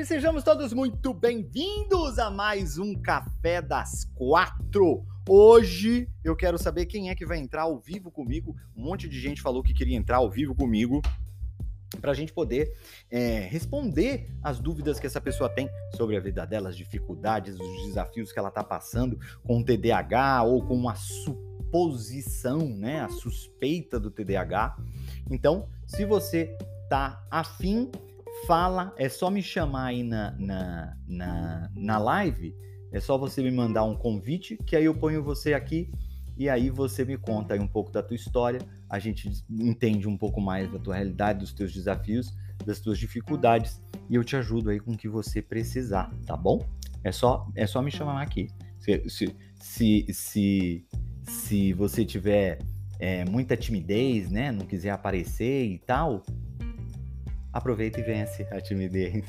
Tarde, sejamos todos muito bem-vindos a mais um Café das Quatro. Hoje eu quero saber quem é que vai entrar ao vivo comigo. Um monte de gente falou que queria entrar ao vivo comigo para a gente poder é, responder as dúvidas que essa pessoa tem sobre a vida dela, as dificuldades, os desafios que ela está passando com o TDAH ou com a suposição, né, a suspeita do TDAH. Então, se você tá afim fala, é só me chamar aí na, na, na, na live, é só você me mandar um convite, que aí eu ponho você aqui e aí você me conta aí um pouco da tua história, a gente entende um pouco mais da tua realidade, dos teus desafios, das tuas dificuldades e eu te ajudo aí com o que você precisar, tá bom? É só, é só me chamar aqui. Se, se, se, se, se você tiver é, muita timidez, né, não quiser aparecer e tal, aproveita e vence a timidez.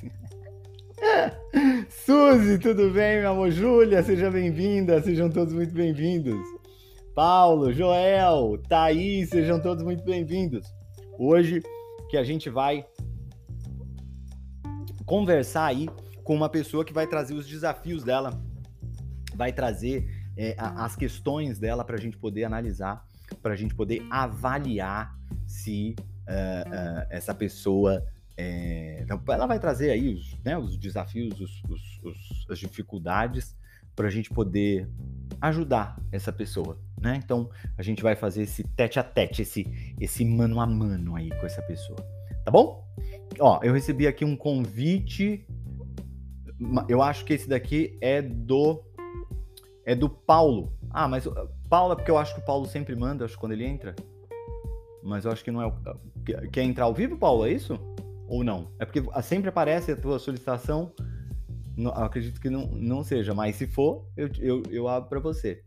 Suzy, tudo bem, meu amor? Júlia, seja bem-vinda, sejam todos muito bem-vindos. Paulo, Joel, Thaís, sejam todos muito bem-vindos. Hoje que a gente vai conversar aí com uma pessoa que vai trazer os desafios dela, vai trazer é, as questões dela para a gente poder analisar, para a gente poder avaliar se uh, uh, essa pessoa. É, ela vai trazer aí os, né, os desafios, os, os, as dificuldades para a gente poder ajudar essa pessoa, né? Então a gente vai fazer esse tete a tete, esse, esse mano a mano aí com essa pessoa, tá bom? Ó, eu recebi aqui um convite. Eu acho que esse daqui é do é do Paulo. Ah, mas Paulo é porque eu acho que o Paulo sempre manda, acho quando ele entra. Mas eu acho que não é o. Quer entrar ao vivo, Paulo? É isso? Ou não? É porque sempre aparece a tua solicitação. Não, acredito que não, não seja, mas se for, eu, eu, eu abro para você.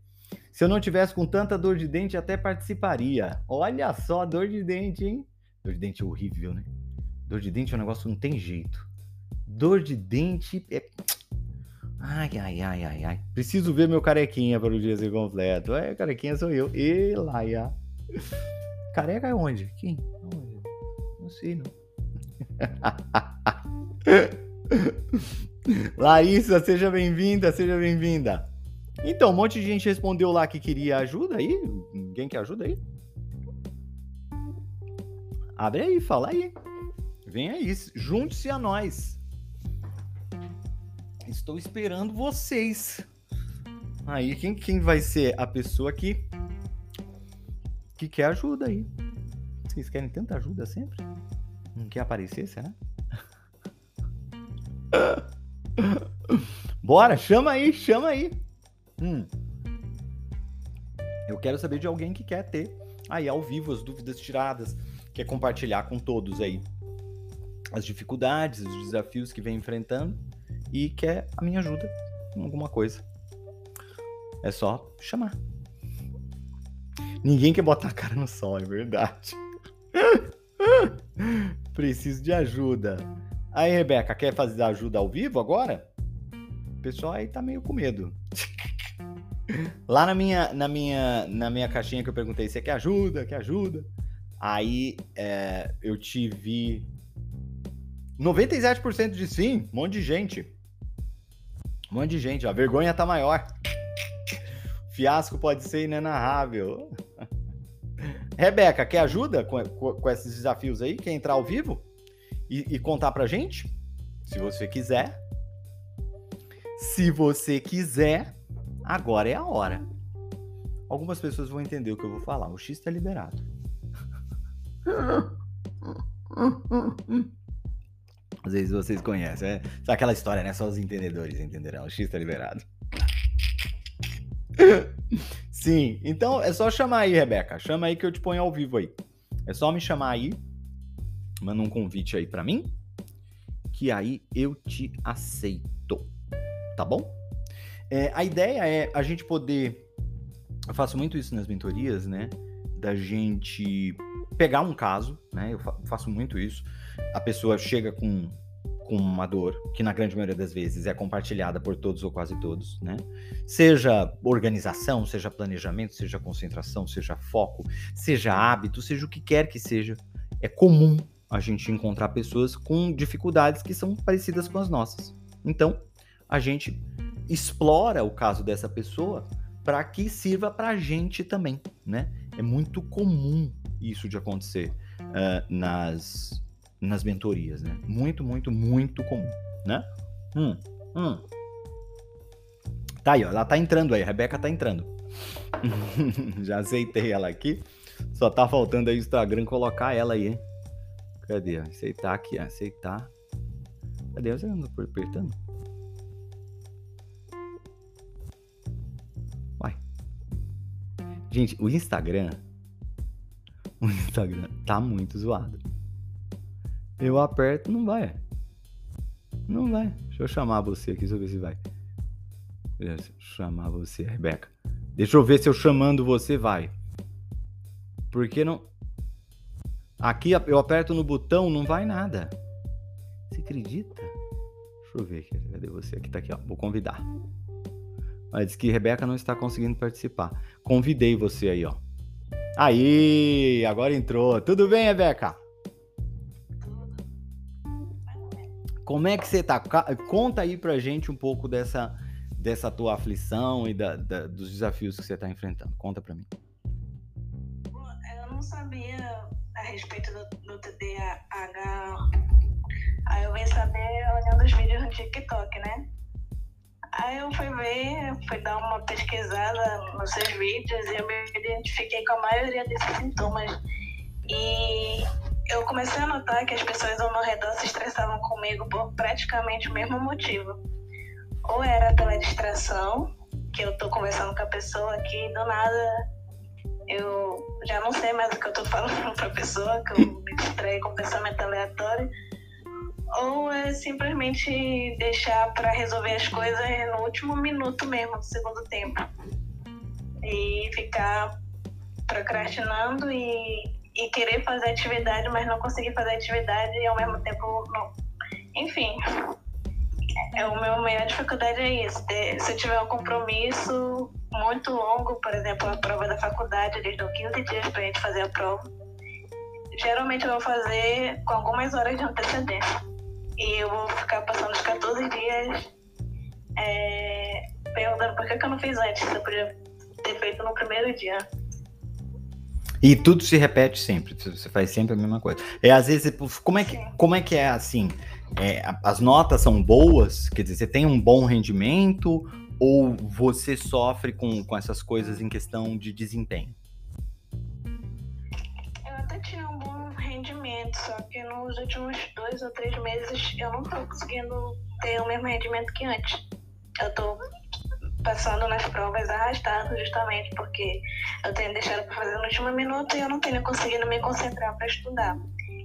Se eu não tivesse com tanta dor de dente, até participaria. Olha só, dor de dente, hein? Dor de dente é horrível, né? Dor de dente é um negócio que não tem jeito. Dor de dente é. Ai, ai, ai, ai, ai. Preciso ver meu carequinha para o dia ser completo. É, carequinha sou eu. E lá. Careca é onde? Quem? Não sei, não. Larissa, seja bem-vinda, seja bem-vinda. Então, um monte de gente respondeu lá que queria ajuda aí. Ninguém quer ajuda aí? Abre aí, fala aí. Vem aí, junte-se a nós. Estou esperando vocês. Aí, quem, quem vai ser a pessoa que que quer ajuda aí. Vocês querem tanta ajuda sempre? Não quer aparecer, será? Bora, chama aí, chama aí. Hum. Eu quero saber de alguém que quer ter aí ao vivo as dúvidas tiradas, quer compartilhar com todos aí as dificuldades, os desafios que vem enfrentando e quer a minha ajuda com alguma coisa. É só chamar. Ninguém quer botar a cara no sol, é verdade. Preciso de ajuda. Aí, Rebeca, quer fazer ajuda ao vivo agora? O pessoal aí tá meio com medo. Lá na minha, na minha, na minha caixinha que eu perguntei, você quer ajuda? Quer ajuda? Aí é, eu tive 97% de sim, um monte de gente. Um monte de gente, a vergonha tá maior. Fiasco pode ser inenarrável. Rebeca, quer ajuda com, com, esses desafios aí? Quer entrar ao vivo e, e contar pra gente? Se você quiser. Se você quiser, agora é a hora. Algumas pessoas vão entender o que eu vou falar. O X tá liberado. Às vezes vocês conhecem, é só aquela história, né? Só os entendedores entenderão. O X tá liberado. Sim, então é só chamar aí, Rebeca. Chama aí que eu te ponho ao vivo aí. É só me chamar aí, manda um convite aí para mim, que aí eu te aceito, tá bom? É, a ideia é a gente poder, eu faço muito isso nas mentorias, né? Da gente pegar um caso, né? Eu faço muito isso. A pessoa chega com com uma dor, que na grande maioria das vezes é compartilhada por todos ou quase todos, né? Seja organização, seja planejamento, seja concentração, seja foco, seja hábito, seja o que quer que seja, é comum a gente encontrar pessoas com dificuldades que são parecidas com as nossas. Então, a gente explora o caso dessa pessoa para que sirva para a gente também, né? É muito comum isso de acontecer uh, nas nas mentorias, né? Muito, muito, muito comum, né? Hum, hum. Tá aí, ó, ela tá entrando aí, a Rebeca tá entrando. Já aceitei ela aqui. Só tá faltando aí o Instagram colocar ela aí, hein? Cadê? Aceitar aqui, aceitar. Cadê? Você anda apertando? Vai. Gente, o Instagram. O Instagram tá muito zoado. Eu aperto, não vai. Não vai. Deixa eu chamar você aqui, deixa eu ver se vai. Deixa eu chamar você, Rebeca. Deixa eu ver se eu chamando você vai. Porque não. Aqui eu aperto no botão, não vai nada. Você acredita? Deixa eu ver aqui. Cadê você? Aqui tá aqui, ó. Vou convidar. Mas diz que Rebeca não está conseguindo participar. Convidei você aí, ó. Aí, agora entrou. Tudo bem, Rebeca? Como é que você tá? Conta aí pra gente um pouco dessa, dessa tua aflição e da, da, dos desafios que você tá enfrentando. Conta pra mim. Eu não sabia a respeito do, do TDAH. Aí eu vim saber olhando os vídeos no TikTok, né? Aí eu fui ver, fui dar uma pesquisada nos seus vídeos e eu me identifiquei com a maioria desses sintomas. E eu comecei a notar que as pessoas ao meu redor se estressavam comigo por praticamente o mesmo motivo. Ou era pela distração, que eu tô conversando com a pessoa que do nada eu já não sei mais o que eu tô falando pra pessoa, que eu me distraí com pensamento aleatório. Ou é simplesmente deixar para resolver as coisas no último minuto mesmo, do segundo tempo. E ficar procrastinando e e querer fazer atividade, mas não conseguir fazer atividade e ao mesmo tempo não. Enfim, é, o meu maior dificuldade é isso. Se eu tiver um compromisso muito longo, por exemplo, a prova da faculdade, eles dão 15 dias para a gente fazer a prova. Geralmente eu vou fazer com algumas horas de antecedência. E eu vou ficar passando os 14 dias é, perguntando por que, que eu não fiz antes, se eu podia ter feito no primeiro dia. E tudo se repete sempre, você faz sempre a mesma coisa. É, às vezes, como é que, como é, que é assim? É, as notas são boas? Quer dizer, você tem um bom rendimento ou você sofre com, com essas coisas em questão de desempenho? Eu até tinha um bom rendimento, só que nos últimos dois ou três meses eu não estou conseguindo ter o mesmo rendimento que antes. Eu estou passando nas provas arrastado justamente porque eu tenho deixado para fazer no último minuto e eu não tenho conseguido me concentrar para estudar.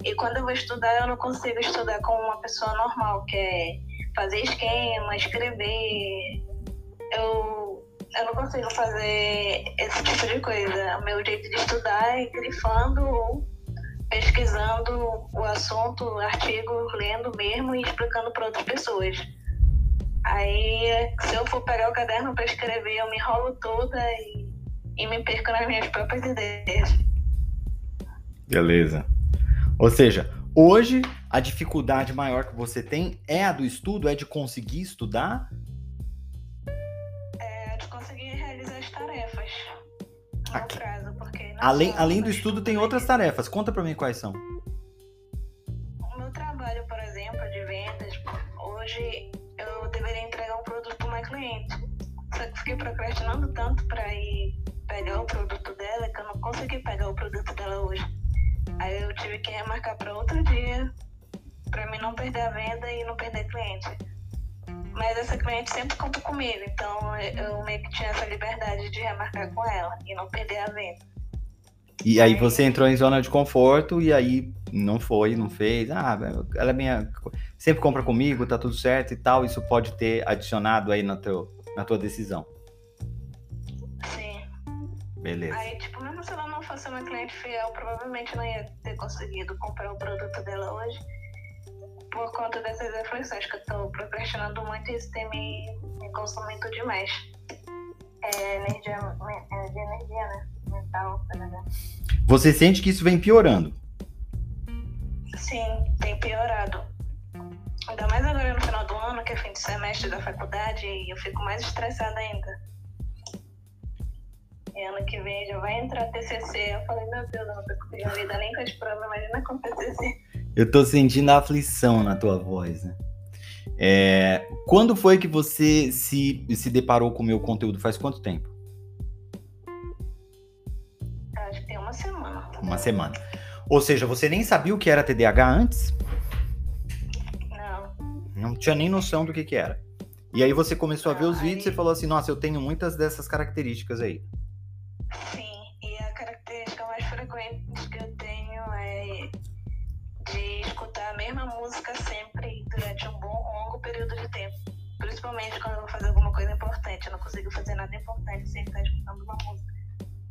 E quando eu vou estudar, eu não consigo estudar como uma pessoa normal, que é fazer esquema, escrever. Eu, eu não consigo fazer esse tipo de coisa. O meu jeito de estudar é grifando ou pesquisando o assunto, artigo, lendo mesmo e explicando para outras pessoas. Aí, se eu for pegar o caderno para escrever, eu me enrolo toda e, e me perco nas minhas próprias ideias. Beleza. Ou seja, hoje a dificuldade maior que você tem é a do estudo, é de conseguir estudar? É de conseguir realizar as tarefas no Aqui. prazo, porque além, além do estudo tem outras tarefas. Conta para mim quais são. Fiquei procrastinando tanto para ir pegar o produto dela que eu não consegui pegar o produto dela hoje. Aí eu tive que remarcar para outro dia, para mim não perder a venda e não perder cliente. Mas essa cliente sempre conta comigo, então eu meio que tinha essa liberdade de remarcar com ela e não perder a venda. E aí você entrou em zona de conforto e aí não foi, não fez. Ah, ela é minha. Sempre compra comigo, tá tudo certo e tal. Isso pode ter adicionado aí na, teu, na tua decisão. Beleza. Aí, tipo, mesmo se ela não fosse uma cliente fiel, provavelmente não ia ter conseguido comprar o produto dela hoje. Por conta dessas reflexões que eu tô procrastinando muito e isso tem me, me consumido demais. É energia, é de energia, né? Mental, né? Você sente que isso vem piorando? Sim, tem piorado. Ainda mais agora no final do ano, que é fim de semestre da faculdade, e eu fico mais estressada ainda. E ano que vem já vai entrar TCC. Eu falei, meu Deus, eu não tô conseguindo lidar nem com as provas, imagina com TCC. Eu tô sentindo a aflição na tua voz, né? É, quando foi que você se, se deparou com o meu conteúdo? Faz quanto tempo? Acho que tem uma semana. Uma semana. Ou seja, você nem sabia o que era TDAH antes? Não. Não tinha nem noção do que, que era. E aí você começou a ver os vídeos e falou assim, nossa, eu tenho muitas dessas características aí. Sim, e a característica mais frequente que eu tenho é de escutar a mesma música sempre durante um bom longo período de tempo. Principalmente quando eu vou fazer alguma coisa importante. Eu não consigo fazer nada importante sem estar escutando uma música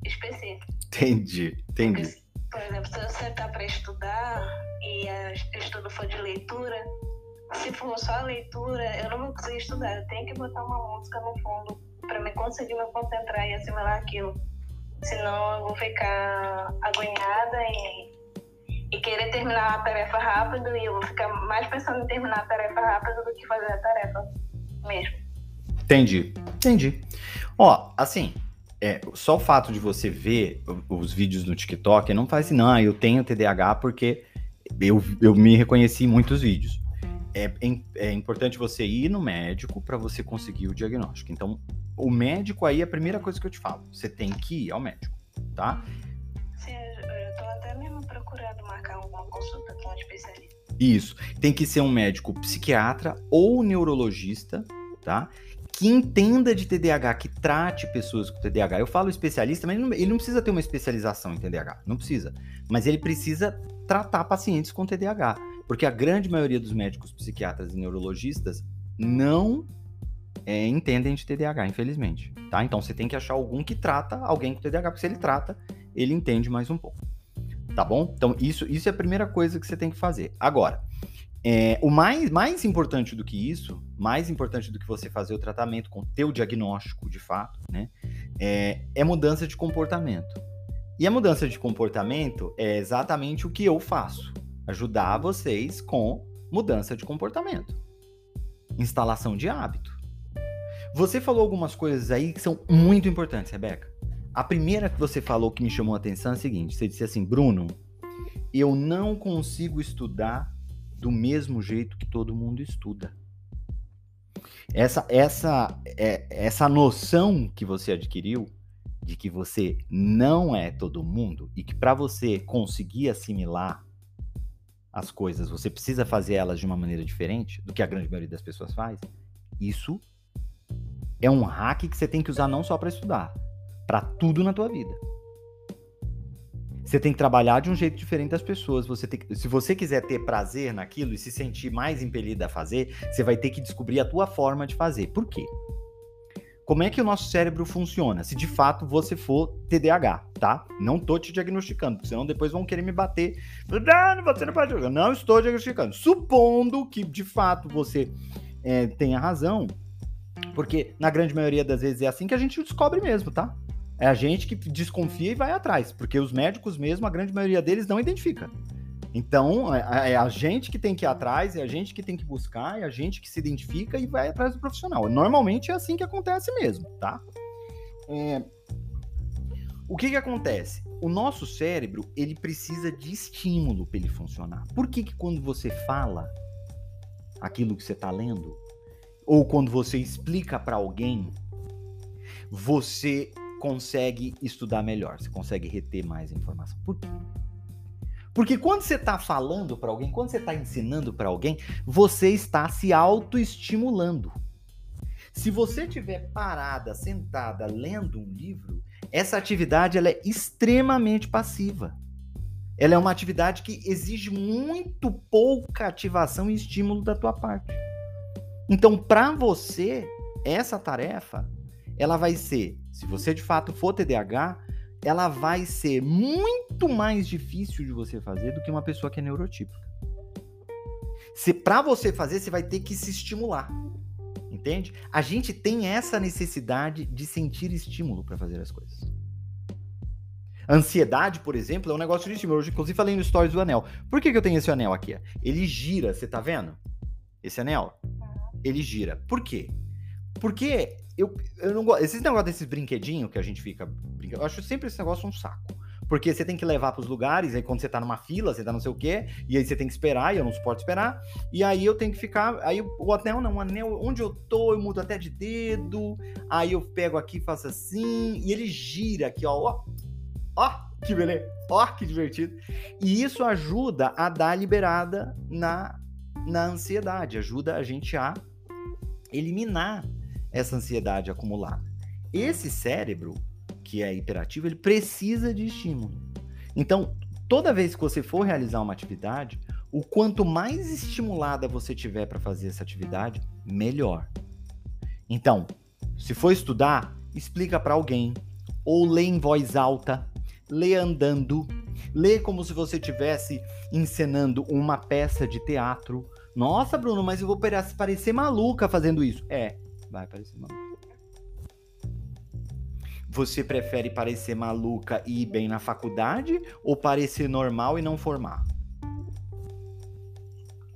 específica. Entendi, Porque, entendi. por exemplo, se eu sentar para estudar e o estudo for de leitura, se for só a leitura, eu não vou conseguir estudar. Eu tenho que botar uma música no fundo para me conseguir me concentrar e assimilar aquilo. Senão eu vou ficar agoniada e, e querer terminar a tarefa rápido e eu vou ficar mais pensando em terminar a tarefa rápido do que fazer a tarefa mesmo. Entendi, entendi. Ó, assim, é, só o fato de você ver os vídeos no TikTok não faz assim, não, eu tenho TDAH porque eu, eu me reconheci em muitos vídeos. É, é importante você ir no médico para você conseguir o diagnóstico. Então, o médico aí é a primeira coisa que eu te falo. Você tem que ir ao médico, tá? Sim, eu tô até mesmo procurando marcar alguma consulta com um especialista. Isso. Tem que ser um médico psiquiatra ou neurologista, tá? Que entenda de TDAH, que trate pessoas com TDAH. Eu falo especialista, mas ele não, ele não precisa ter uma especialização em TDAH. Não precisa. Mas ele precisa tratar pacientes com TDAH. Porque a grande maioria dos médicos psiquiatras e neurologistas não é, entendem de TDAH, infelizmente. Tá? Então você tem que achar algum que trata alguém com TDAH, porque se ele trata, ele entende mais um pouco. Tá bom? Então, isso, isso é a primeira coisa que você tem que fazer. Agora, é, o mais, mais importante do que isso, mais importante do que você fazer o tratamento com teu diagnóstico de fato, né? É, é mudança de comportamento. E a mudança de comportamento é exatamente o que eu faço. Ajudar vocês com mudança de comportamento. Instalação de hábito. Você falou algumas coisas aí que são muito importantes, Rebeca. A primeira que você falou que me chamou a atenção é a seguinte: você disse assim, Bruno, eu não consigo estudar do mesmo jeito que todo mundo estuda. Essa, essa, é, essa noção que você adquiriu de que você não é todo mundo e que para você conseguir assimilar as coisas, você precisa fazer elas de uma maneira diferente do que a grande maioria das pessoas faz. Isso é um hack que você tem que usar não só para estudar, para tudo na tua vida. Você tem que trabalhar de um jeito diferente das pessoas. Você tem que, se você quiser ter prazer naquilo e se sentir mais impelido a fazer, você vai ter que descobrir a tua forma de fazer. Por quê? Como é que o nosso cérebro funciona? Se de fato você for TDAH, tá? Não tô te diagnosticando, porque senão depois vão querer me bater. Você não pode jogar. Não estou diagnosticando. Supondo que de fato você é, tenha razão, porque na grande maioria das vezes é assim que a gente descobre mesmo, tá? É a gente que desconfia e vai atrás, porque os médicos mesmo, a grande maioria deles não identifica. Então, é a gente que tem que ir atrás, é a gente que tem que buscar, é a gente que se identifica e vai atrás do profissional. Normalmente é assim que acontece mesmo, tá? É... O que que acontece? O nosso cérebro, ele precisa de estímulo para ele funcionar. Por que que quando você fala aquilo que você está lendo, ou quando você explica para alguém, você consegue estudar melhor, você consegue reter mais informação. Por quê? Porque quando você está falando para alguém, quando você está ensinando para alguém, você está se autoestimulando. Se você estiver parada, sentada, lendo um livro, essa atividade ela é extremamente passiva. Ela é uma atividade que exige muito pouca ativação e estímulo da tua parte. Então, para você, essa tarefa, ela vai ser, se você de fato for TDAH, ela vai ser muito mais difícil de você fazer do que uma pessoa que é neurotípica. Se para você fazer, você vai ter que se estimular. Entende? A gente tem essa necessidade de sentir estímulo para fazer as coisas. Ansiedade, por exemplo, é um negócio de estímulo. Eu, inclusive, falei no Stories do anel. Por que, que eu tenho esse anel aqui? Ele gira, você tá vendo? Esse anel? Ele gira. Por quê? Porque eu, eu não gosto. Esses negócios desses brinquedinhos que a gente fica brincando, eu acho sempre esse negócio um saco. Porque você tem que levar para os lugares, aí quando você tá numa fila, você tá não sei o quê, e aí você tem que esperar, e eu não suporto esperar. E aí eu tenho que ficar. Aí o anel não, o anel, onde eu tô, eu mudo até de dedo. Aí eu pego aqui, faço assim, e ele gira aqui, ó. Ó, ó que beleza, ó, que divertido. E isso ajuda a dar liberada na, na ansiedade, ajuda a gente a eliminar essa ansiedade acumulada. Esse cérebro, que é hiperativo, ele precisa de estímulo. Então, toda vez que você for realizar uma atividade, o quanto mais estimulada você tiver para fazer essa atividade, melhor. Então, se for estudar, explica para alguém, ou lê em voz alta, lê andando, lê como se você estivesse encenando uma peça de teatro. Nossa, Bruno, mas eu vou parecer maluca fazendo isso. É, vai parecer maluca. Você prefere parecer maluca e ir bem na faculdade ou parecer normal e não formar?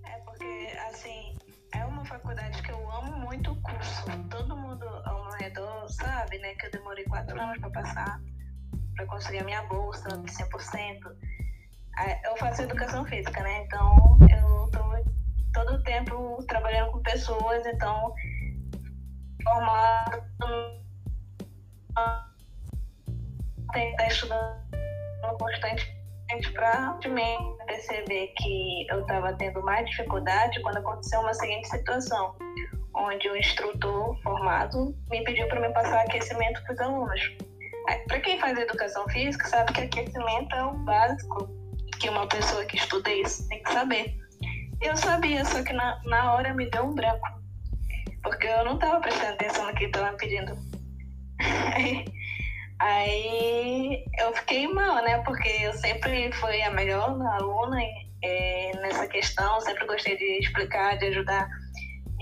É porque, assim, é uma faculdade que eu amo muito o curso. Todo mundo ao meu redor sabe, né, que eu demorei quatro anos para passar, para conseguir a minha bolsa de 100%. Eu faço educação física, né? Então, eu tô todo o tempo trabalhando com pessoas, então, formado tem que estar estudando constantemente para perceber que eu estava tendo mais dificuldade quando aconteceu uma seguinte situação, onde o instrutor formado me pediu para me passar aquecimento para os alunos. Para quem faz educação física, sabe que aquecimento é o básico que uma pessoa que estuda isso tem que saber. Eu sabia, só que na, na hora me deu um branco, porque eu não estava prestando atenção no que estava pedindo. Aí eu fiquei mal, né? Porque eu sempre fui a melhor aluna é, nessa questão, sempre gostei de explicar, de ajudar.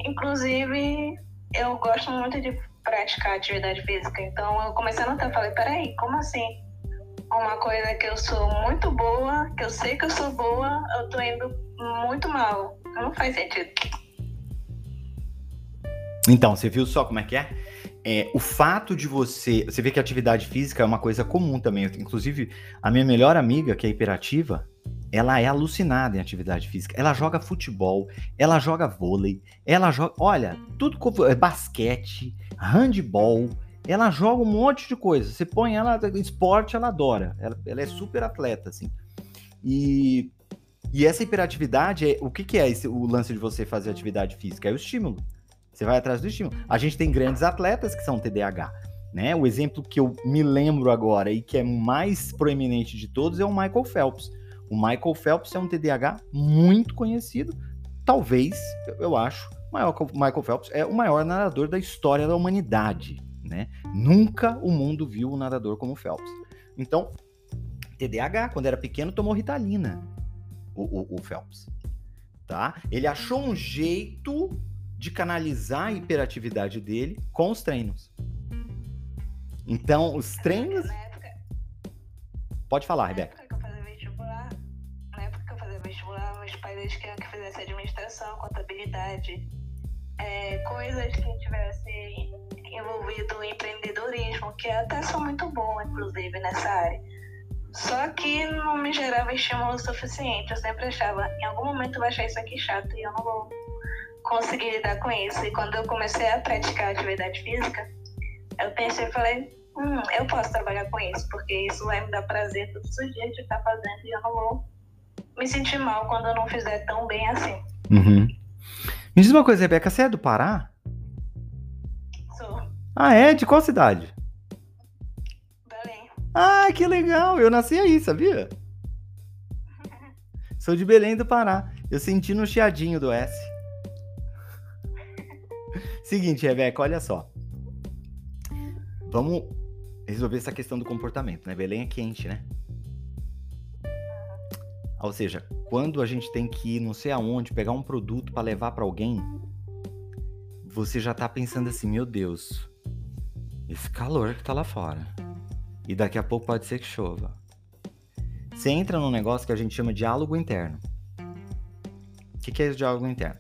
Inclusive, eu gosto muito de praticar atividade física. Então eu comecei a notar, falei, peraí, como assim? Uma coisa que eu sou muito boa, que eu sei que eu sou boa, eu tô indo muito mal. Não faz sentido. Então, você viu só como é que é? é, o fato de você. Você vê que atividade física é uma coisa comum também. Inclusive, a minha melhor amiga, que é hiperativa, ela é alucinada em atividade física. Ela joga futebol, ela joga vôlei, ela joga. Olha, tudo. É basquete, handball. Ela joga um monte de coisa. Você põe ela. Esporte, ela adora. Ela, ela é super atleta, assim. E. E essa hiperatividade, é, o que, que é esse, o lance de você fazer atividade física? É o estímulo. Você vai atrás do estímulo. A gente tem grandes atletas que são TDAH. Né? O exemplo que eu me lembro agora e que é mais proeminente de todos é o Michael Phelps. O Michael Phelps é um TDAH muito conhecido, talvez, eu acho, o Michael Phelps é o maior nadador da história da humanidade. Né? Nunca o mundo viu um nadador como Phelps. Então, TDAH, quando era pequeno, tomou Ritalina, o, o, o Phelps. Tá? Ele achou um jeito de canalizar a hiperatividade dele com os treinos. Então, os treinos. Pode falar, Rebeca. Na época que eu fazia vestibular, na época que eu fazia vestibular, meus pais queriam que fizesse administração, contabilidade, é, coisas que tivesse envolvido em empreendedorismo, que até sou muito boa, inclusive, nessa área. Só que não me gerava estímulo suficiente. Eu sempre achava, em algum momento eu vou achar isso aqui chato e eu não vou conseguir lidar com isso. E quando eu comecei a praticar atividade física, eu pensei e falei, hum, eu posso trabalhar com isso, porque isso vai me dar prazer todos os dias de estar fazendo e eu não vou me sentir mal quando eu não fizer tão bem assim. Uhum. Me diz uma coisa, Rebeca, você é do Pará? Sou. Ah, é? De qual cidade? Belém. Ah, que legal! Eu nasci aí, sabia? Sou de Belém do Pará. Eu senti no chiadinho do S. Seguinte, Rebeca, olha só. Vamos resolver essa questão do comportamento, né? Belém é quente, né? Ou seja, quando a gente tem que ir não sei aonde, pegar um produto para levar para alguém, você já tá pensando assim, meu Deus, esse calor que tá lá fora. E daqui a pouco pode ser que chova. Você entra num negócio que a gente chama de diálogo interno. O que, que é esse diálogo interno?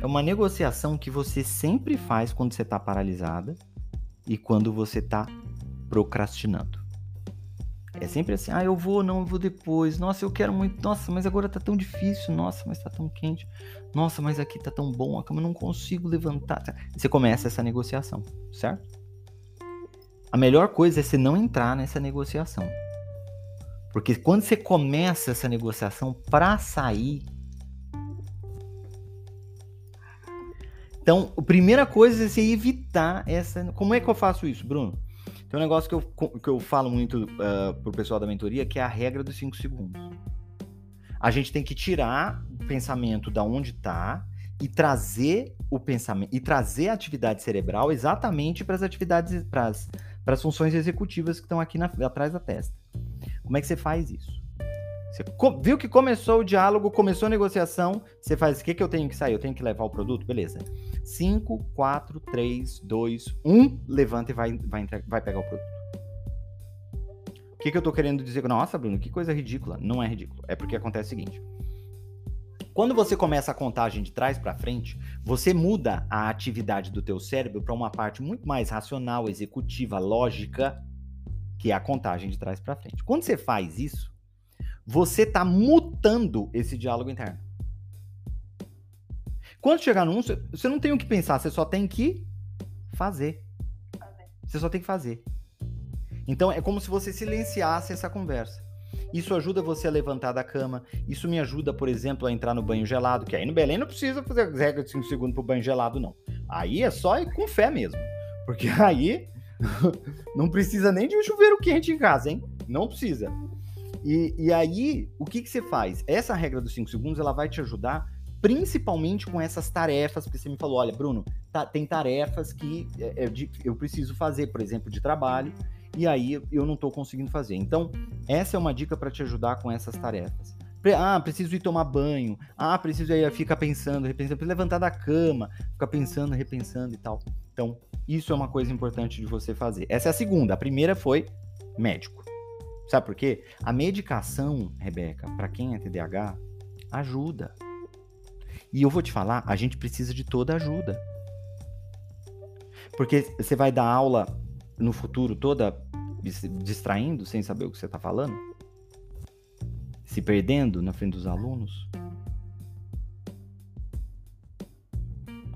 É uma negociação que você sempre faz quando você está paralisada e quando você está procrastinando. É sempre assim, ah, eu vou, não, eu vou depois. Nossa, eu quero muito. Nossa, mas agora tá tão difícil. Nossa, mas tá tão quente. Nossa, mas aqui tá tão bom, a cama não consigo levantar. Você começa essa negociação, certo? A melhor coisa é você não entrar nessa negociação. Porque quando você começa essa negociação para sair. Então, a primeira coisa é você evitar essa. Como é que eu faço isso, Bruno? Tem um negócio que eu, que eu falo muito uh, pro pessoal da mentoria, que é a regra dos 5 segundos. A gente tem que tirar o pensamento da onde está e trazer o pensamento e trazer a atividade cerebral exatamente para as atividades, para as funções executivas que estão aqui na, atrás da testa. Como é que você faz isso? Você viu que começou o diálogo, começou a negociação, você faz o que, que eu tenho que sair? Eu tenho que levar o produto? Beleza. 5, 4, 3, 2, 1, levanta e vai, vai, vai pegar o produto. O que, que eu tô querendo dizer? Nossa, Bruno, que coisa ridícula. Não é ridículo. É porque acontece o seguinte. Quando você começa a contagem de trás para frente, você muda a atividade do teu cérebro para uma parte muito mais racional, executiva, lógica, que é a contagem de trás para frente. Quando você faz isso, você está mutando esse diálogo interno. Quando chegar 1, você não tem o que pensar, você só tem que fazer. Você só tem que fazer. Então é como se você silenciasse essa conversa. Isso ajuda você a levantar da cama. Isso me ajuda, por exemplo, a entrar no banho gelado, que aí no Belém não precisa fazer regra de 5 segundos pro banho gelado, não. Aí é só ir com fé mesmo. Porque aí não precisa nem de um chuveiro quente em casa, hein? Não precisa. E, e aí, o que, que você faz? Essa regra dos 5 segundos, ela vai te ajudar principalmente com essas tarefas, porque você me falou, olha, Bruno, tá, tem tarefas que é, é de, eu preciso fazer, por exemplo, de trabalho, e aí eu não estou conseguindo fazer. Então, essa é uma dica para te ajudar com essas tarefas. Ah, preciso ir tomar banho. Ah, preciso aí ficar pensando, repensando, preciso levantar da cama, ficar pensando, repensando e tal. Então, isso é uma coisa importante de você fazer. Essa é a segunda. A primeira foi médico. Sabe por quê? A medicação, Rebeca, para quem é TDAH, ajuda. E eu vou te falar, a gente precisa de toda ajuda. Porque você vai dar aula no futuro toda distraindo, sem saber o que você está falando? Se perdendo na frente dos alunos?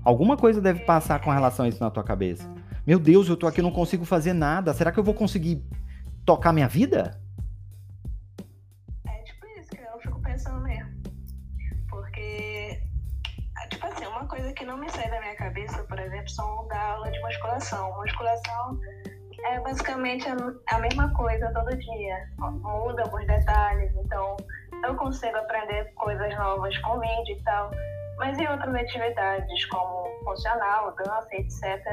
Alguma coisa deve passar com relação a isso na tua cabeça. Meu Deus, eu tô aqui não consigo fazer nada. Será que eu vou conseguir tocar minha vida? Que não me sai da minha cabeça, por exemplo, são da aula de musculação. Musculação é basicamente a mesma coisa todo dia. Muda alguns detalhes. Então, eu consigo aprender coisas novas com vídeo e tal. Mas em outras atividades, como funcional, dança, etc.,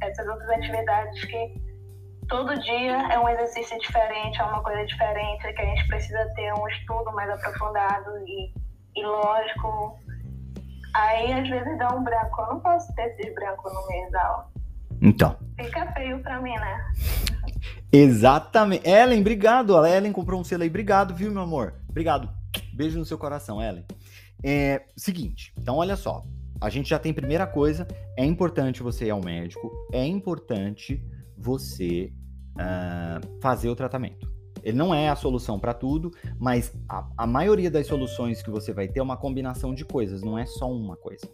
essas outras atividades que todo dia é um exercício diferente, é uma coisa diferente, que a gente precisa ter um estudo mais aprofundado e, e lógico. Aí às vezes dá um branco. Eu não posso ter esse branco no meio da aula. Então. Fica feio pra mim, né? Exatamente. Ellen, obrigado. A Ellen comprou um selo aí. Obrigado, viu, meu amor? Obrigado. Beijo no seu coração, Ellen. É seguinte, então olha só. A gente já tem primeira coisa, é importante você ir ao médico, é importante você uh, fazer o tratamento. Ele não é a solução para tudo, mas a, a maioria das soluções que você vai ter é uma combinação de coisas, não é só uma coisa.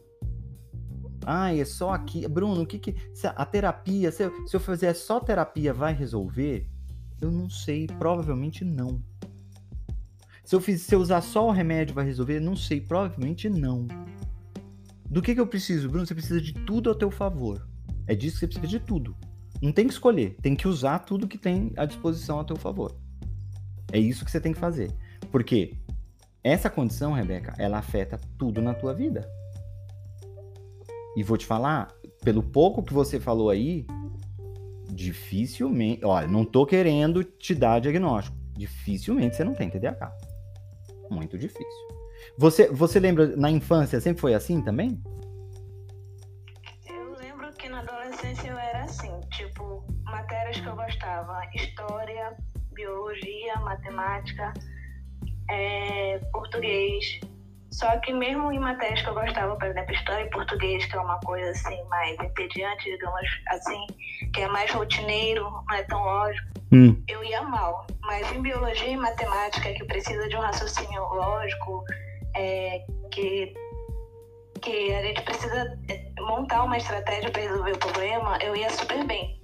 Ah, é só aqui. Bruno, o que que. A terapia, se eu, se eu fizer só terapia, vai resolver? Eu não sei, provavelmente não. Se eu, fiz, se eu usar só o remédio vai resolver? Não sei, provavelmente não. Do que, que eu preciso, Bruno? Você precisa de tudo ao teu favor. É disso que você precisa de tudo. Não tem que escolher, tem que usar tudo que tem à disposição a teu favor. É isso que você tem que fazer. Porque essa condição, Rebeca, ela afeta tudo na tua vida. E vou te falar, pelo pouco que você falou aí, dificilmente. Olha, não tô querendo te dar diagnóstico. Dificilmente você não tem TDAH. Muito difícil. Você, você lembra, na infância sempre foi assim também? Matemática, é, português, só que mesmo em matérias que eu gostava, por exemplo, história e português, que é uma coisa assim mais entediante, digamos assim, que é mais rotineiro, não é tão lógico, hum. eu ia mal. Mas em biologia e matemática, que precisa de um raciocínio lógico, é, que, que a gente precisa montar uma estratégia para resolver o problema, eu ia super bem.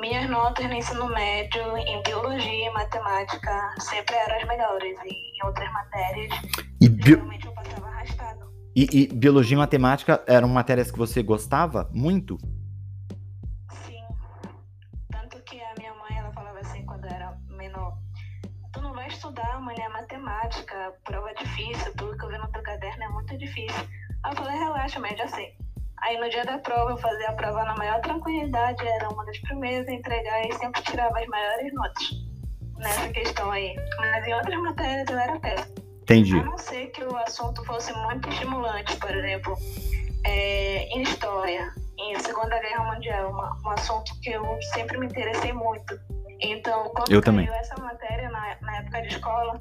Minhas notas no ensino médio, em biologia e matemática, sempre eram as melhores. E em outras matérias, e geralmente eu passava arrastado. E, e, biologia e matemática eram matérias que você gostava muito? Sim. Tanto que a minha mãe, ela falava assim, quando eu era menor, tu não vai estudar amanhã matemática, prova difícil, tudo que eu vi no teu caderno é muito difícil. Aí eu falei, relaxa, mas já sei. Aí no dia da prova eu fazia a prova na maior tranquilidade, era uma das primeiras a entregar e sempre tirava as maiores notas nessa questão aí. Mas em outras matérias eu era péssima. Entendi. A não ser que o assunto fosse muito estimulante, por exemplo, é, em história, em Segunda Guerra Mundial, uma, um assunto que eu sempre me interessei muito. Então, quando eu caiu também. essa matéria na, na época de escola,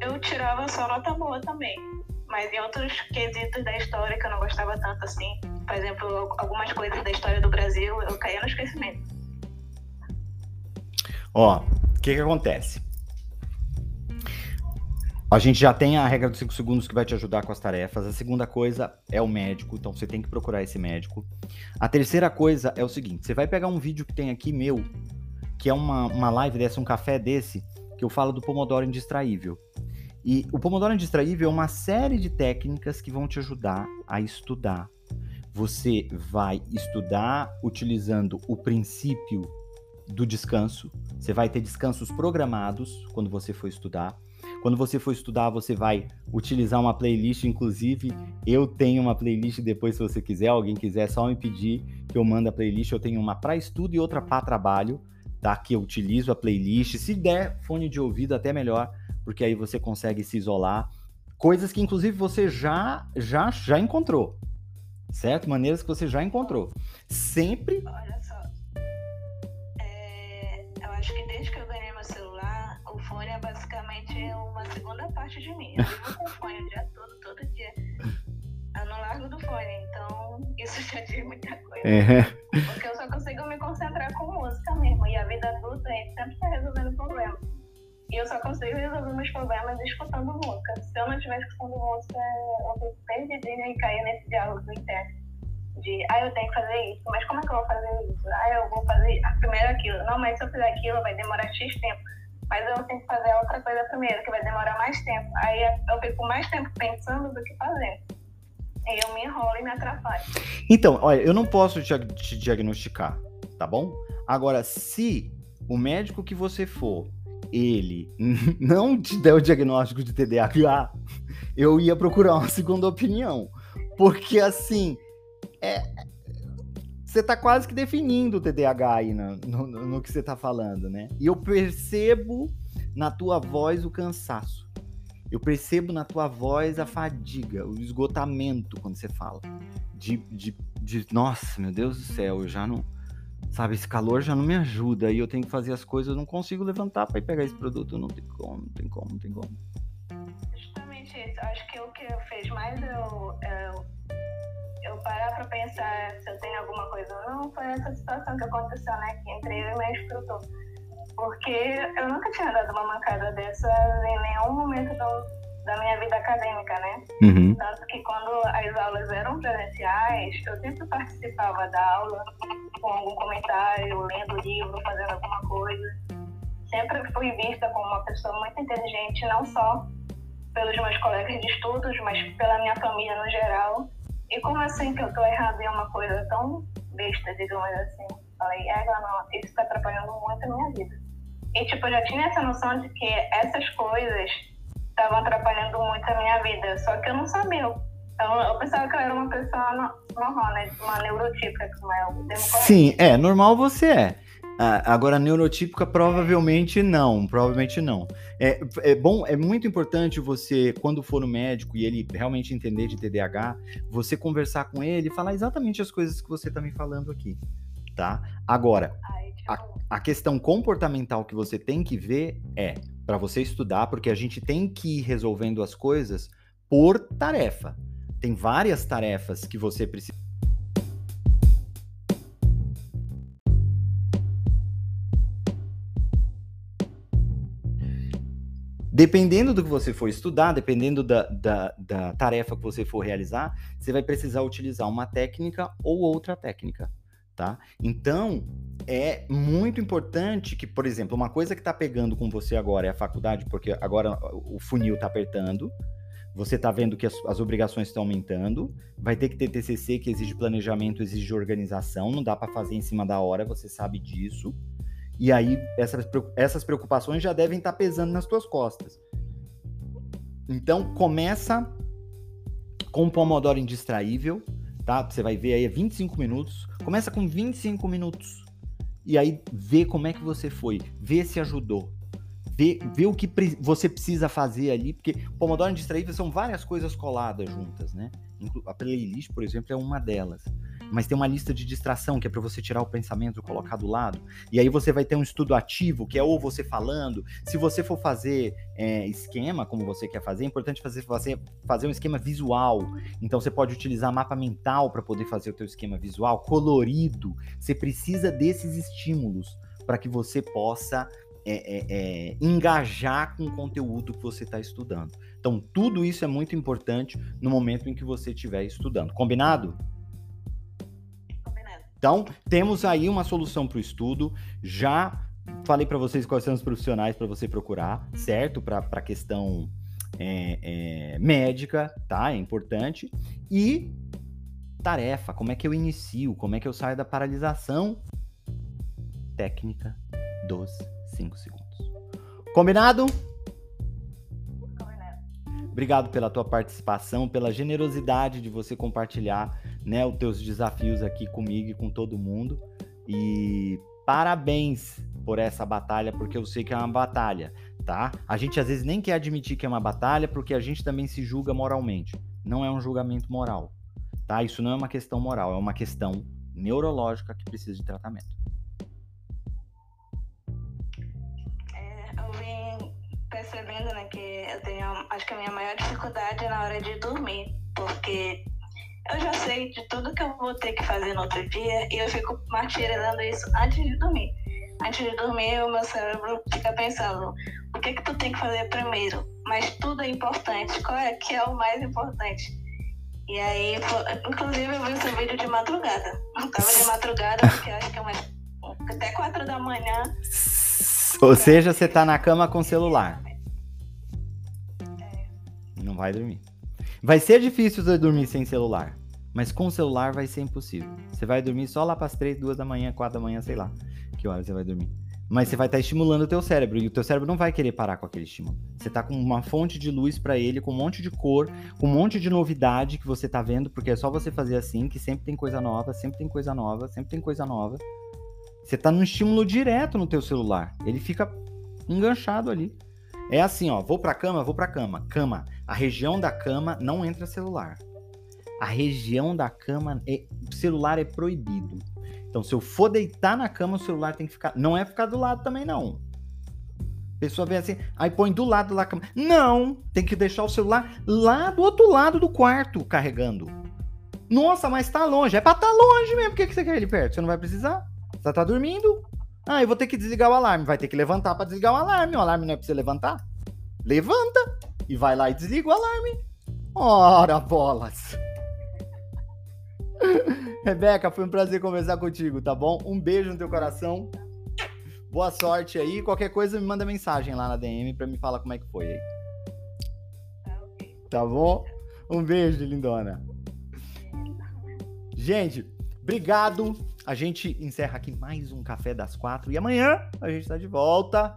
eu tirava só nota boa também. Mas em outros quesitos da história que eu não gostava tanto assim, por exemplo, algumas coisas da história do Brasil, eu caía no esquecimento. Ó, o que que acontece? A gente já tem a regra dos 5 segundos que vai te ajudar com as tarefas. A segunda coisa é o médico, então você tem que procurar esse médico. A terceira coisa é o seguinte: você vai pegar um vídeo que tem aqui meu, que é uma, uma live dessa, um café desse, que eu falo do Pomodoro Indistraível. E o Pomodoro Indistraível é uma série de técnicas que vão te ajudar a estudar você vai estudar utilizando o princípio do descanso. Você vai ter descansos programados quando você for estudar. Quando você for estudar, você vai utilizar uma playlist. Inclusive, eu tenho uma playlist depois, se você quiser, alguém quiser, é só me pedir que eu mando a playlist. Eu tenho uma para estudo e outra para trabalho, tá? Que eu utilizo a playlist. Se der fone de ouvido, até melhor, porque aí você consegue se isolar. Coisas que, inclusive, você já, já, já encontrou certo? Maneiras que você já encontrou. Sempre. Olha só. É, eu acho que desde que eu ganhei meu celular, o fone é basicamente uma segunda parte de mim. Eu vivo com o fone o dia todo, todo dia. Eu não largo do fone, então isso já diz muita coisa. É. Porque eu só consigo me concentrar com música mesmo. E a vida adulta, a gente sempre está resolvendo problemas. E eu só consigo resolver meus problemas escutando música. Se eu não estiver escutando música, eu fico perdidinha e cair nesse diálogo interno. De, ah, eu tenho que fazer isso, mas como é que eu vou fazer isso? Ah, eu vou fazer primeiro aquilo. Não, mas se eu fizer aquilo, vai demorar X tempo. Mas eu tenho que fazer outra coisa primeiro, que vai demorar mais tempo. Aí eu fico mais tempo pensando do que fazendo. Eu me enrolo e me atrapalho. Então, olha, eu não posso te, te diagnosticar, tá bom? Agora, se o médico que você for ele não te der o diagnóstico de TDAH, eu ia procurar uma segunda opinião. Porque assim, é, você tá quase que definindo o TDAH aí no, no, no que você tá falando, né? E eu percebo na tua voz o cansaço. Eu percebo na tua voz a fadiga, o esgotamento quando você fala. De, de, de nossa, meu Deus do céu, eu já não Sabe, esse calor já não me ajuda e eu tenho que fazer as coisas, eu não consigo levantar para ir pegar esse produto, não tem como, não tem como, não tem como. Justamente isso. Acho que o que fez mais eu, eu, eu parar para pensar se eu tenho alguma coisa ou não foi essa situação que aconteceu, né? Que entre eu e meu instrutor. Porque eu nunca tinha dado uma mancada dessa em nenhum momento do, da minha vida acadêmica, né? Uhum. Tanto que quando as aulas eram presenciais, eu sempre participava da aula com algum comentário, lendo livro, fazendo alguma coisa. Sempre fui vista como uma pessoa muito inteligente, não só pelos meus colegas de estudos, mas pela minha família no geral. E como assim que eu tô errada em uma coisa tão besta, digamos assim? Falei, é, não, isso tá atrapalhando muito a minha vida. E, tipo, eu já tinha essa noção de que essas coisas estavam atrapalhando muito a minha vida, só que eu não sabia. Então, eu pensava que eu era uma pessoa normal, né? Uma neurotípica, como é o Sim, é, normal você é. Ah, agora, neurotípica, provavelmente não. Provavelmente não. É, é bom, é muito importante você, quando for no médico e ele realmente entender de TDAH, você conversar com ele e falar exatamente as coisas que você está me falando aqui. Tá? Agora, a, a questão comportamental que você tem que ver é para você estudar, porque a gente tem que ir resolvendo as coisas por tarefa. Tem várias tarefas que você precisa Dependendo do que você for estudar, dependendo da, da, da, tarefa que você for realizar, você vai precisar utilizar uma técnica ou outra técnica, tá? Então, é muito importante que, por exemplo, uma coisa que está pegando com você agora é a faculdade, porque agora o funil está apertando, você está vendo que as, as obrigações estão aumentando, vai ter que ter TCC que exige planejamento, exige organização, não dá para fazer em cima da hora, você sabe disso. E aí essas, essas preocupações já devem estar tá pesando nas tuas costas. Então começa com um Pomodoro indistraível, tá? Você vai ver aí 25 minutos. Começa com 25 minutos. E aí vê como é que você foi, vê se ajudou. Vê, vê o que você precisa fazer ali, porque Pomodoro indistraível são várias coisas coladas juntas, né? A playlist, por exemplo, é uma delas mas tem uma lista de distração que é para você tirar o pensamento e colocar do lado. E aí você vai ter um estudo ativo, que é ou você falando. Se você for fazer é, esquema, como você quer fazer, é importante fazer, fazer, fazer um esquema visual. Então você pode utilizar mapa mental para poder fazer o teu esquema visual, colorido. Você precisa desses estímulos para que você possa é, é, é, engajar com o conteúdo que você está estudando. Então, tudo isso é muito importante no momento em que você estiver estudando. Combinado? Então, temos aí uma solução para o estudo. Já falei para vocês quais são os profissionais para você procurar, certo? Para a questão é, é, médica, tá? É importante. E tarefa, como é que eu inicio? Como é que eu saio da paralisação? Técnica dos 5 segundos. Combinado? Obrigado pela tua participação, pela generosidade de você compartilhar né, os teus desafios aqui comigo e com todo mundo. E parabéns por essa batalha, porque eu sei que é uma batalha, tá? A gente às vezes nem quer admitir que é uma batalha, porque a gente também se julga moralmente. Não é um julgamento moral, tá? Isso não é uma questão moral, é uma questão neurológica que precisa de tratamento. É, eu vim percebendo, né, que eu tenho, acho que a minha maior dificuldade é na hora de dormir, porque eu já sei de tudo que eu vou ter que fazer no outro dia e eu fico martirizando isso antes de dormir. Antes de dormir, o meu cérebro fica pensando: o que que tu tem que fazer primeiro? Mas tudo é importante. Qual é que é o mais importante? E aí, inclusive, eu vi o seu vídeo de madrugada. Eu tava de madrugada, porque acho que é até quatro da manhã. Ou seja, você tá na cama com o celular. É. Não vai dormir. Vai ser difícil você dormir sem celular, mas com celular vai ser impossível. Você vai dormir só lá para as 3, 2 da manhã, 4 da manhã, sei lá que hora você vai dormir. Mas você vai estar tá estimulando o teu cérebro e o teu cérebro não vai querer parar com aquele estímulo. Você tá com uma fonte de luz para ele, com um monte de cor, com um monte de novidade que você tá vendo, porque é só você fazer assim, que sempre tem coisa nova, sempre tem coisa nova, sempre tem coisa nova. Você tá num estímulo direto no teu celular. Ele fica enganchado ali. É assim, ó, vou pra cama, vou pra cama. Cama. A região da cama não entra celular. A região da cama, é, celular é proibido. Então, se eu for deitar na cama, o celular tem que ficar. Não é ficar do lado também, não. A pessoa vem assim, aí põe do lado da cama. Não! Tem que deixar o celular lá do outro lado do quarto carregando. Nossa, mas tá longe. É pra tá longe mesmo. Por que, que você quer ele perto? Você não vai precisar? Você tá dormindo? Ah, eu vou ter que desligar o alarme. Vai ter que levantar para desligar o alarme. O alarme não é pra você levantar? Levanta e vai lá e desliga o alarme. Ora, bolas. Rebeca, foi um prazer conversar contigo, tá bom? Um beijo no teu coração. Boa sorte aí. Qualquer coisa, me manda mensagem lá na DM pra me falar como é que foi aí. Tá bom? Um beijo, lindona. Gente, Obrigado. A gente encerra aqui mais um Café das Quatro e amanhã a gente está de volta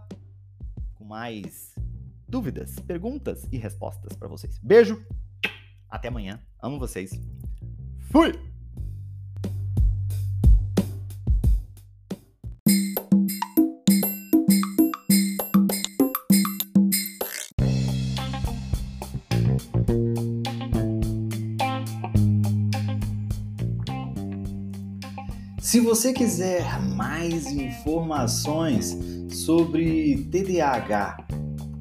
com mais dúvidas, perguntas e respostas para vocês. Beijo. Até amanhã. Amo vocês. Fui! Se você quiser mais informações sobre TDAH